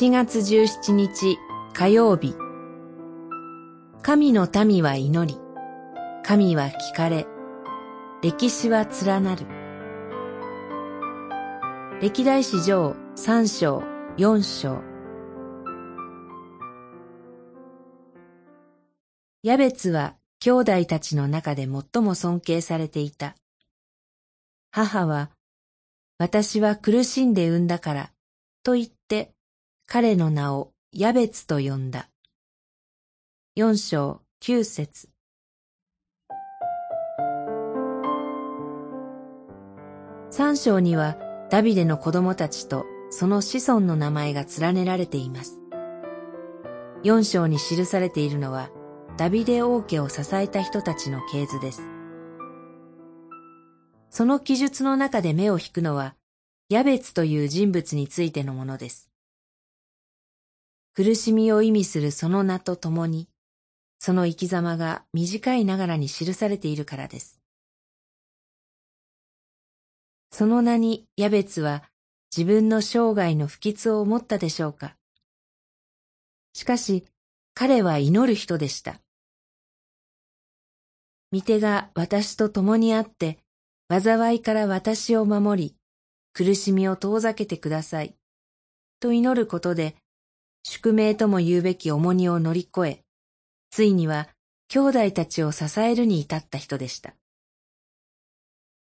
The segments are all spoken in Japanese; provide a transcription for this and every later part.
7月17日火曜日。神の民は祈り。神は聞かれ。歴史は連なる。歴代史上三章四章。ヤベツは兄弟たちの中で最も尊敬されていた。母は、私は苦しんで産んだから、と言って彼の名をヤベツと呼んだ。四章九節三章にはダビデの子供たちとその子孫の名前が連ねられています。四章に記されているのはダビデ王家を支えた人たちの系図です。その記述の中で目を引くのは、ヤベツという人物についてのものです。苦しみを意味するその名とともに、その生き様が短いながらに記されているからです。その名にヤベツは自分の生涯の不吉を思ったでしょうか。しかし、彼は祈る人でした。御手が私と共にあって、災いから私を守り、苦しみを遠ざけてください。と祈ることで、宿命とも言うべき重荷を乗り越え、ついには兄弟たちを支えるに至った人でした。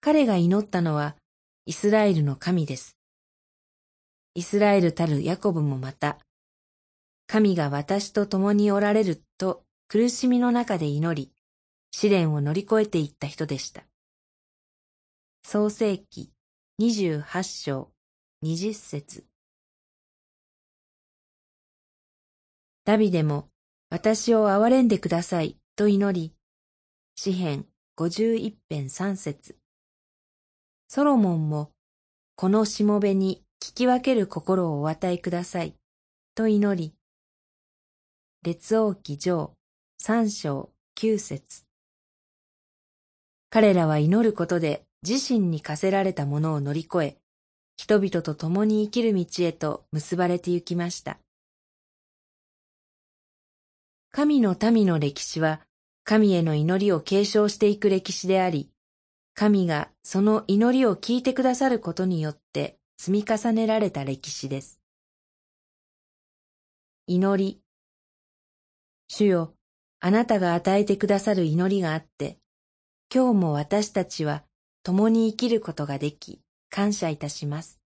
彼が祈ったのはイスラエルの神です。イスラエルたるヤコブもまた、神が私と共におられると苦しみの中で祈り、試練を乗り越えていった人でした。創世記二十八章二十節ダビデも私を憐れんでくださいと祈り、詩編五十一編三節ソロモンもこのしもべに聞き分ける心をお与えくださいと祈り、列王記上三章九節彼らは祈ることで自身に課せられたものを乗り越え、人々と共に生きる道へと結ばれてゆきました。神の民の歴史は、神への祈りを継承していく歴史であり、神がその祈りを聞いてくださることによって積み重ねられた歴史です。祈り。主よ、あなたが与えてくださる祈りがあって、今日も私たちは共に生きることができ、感謝いたします。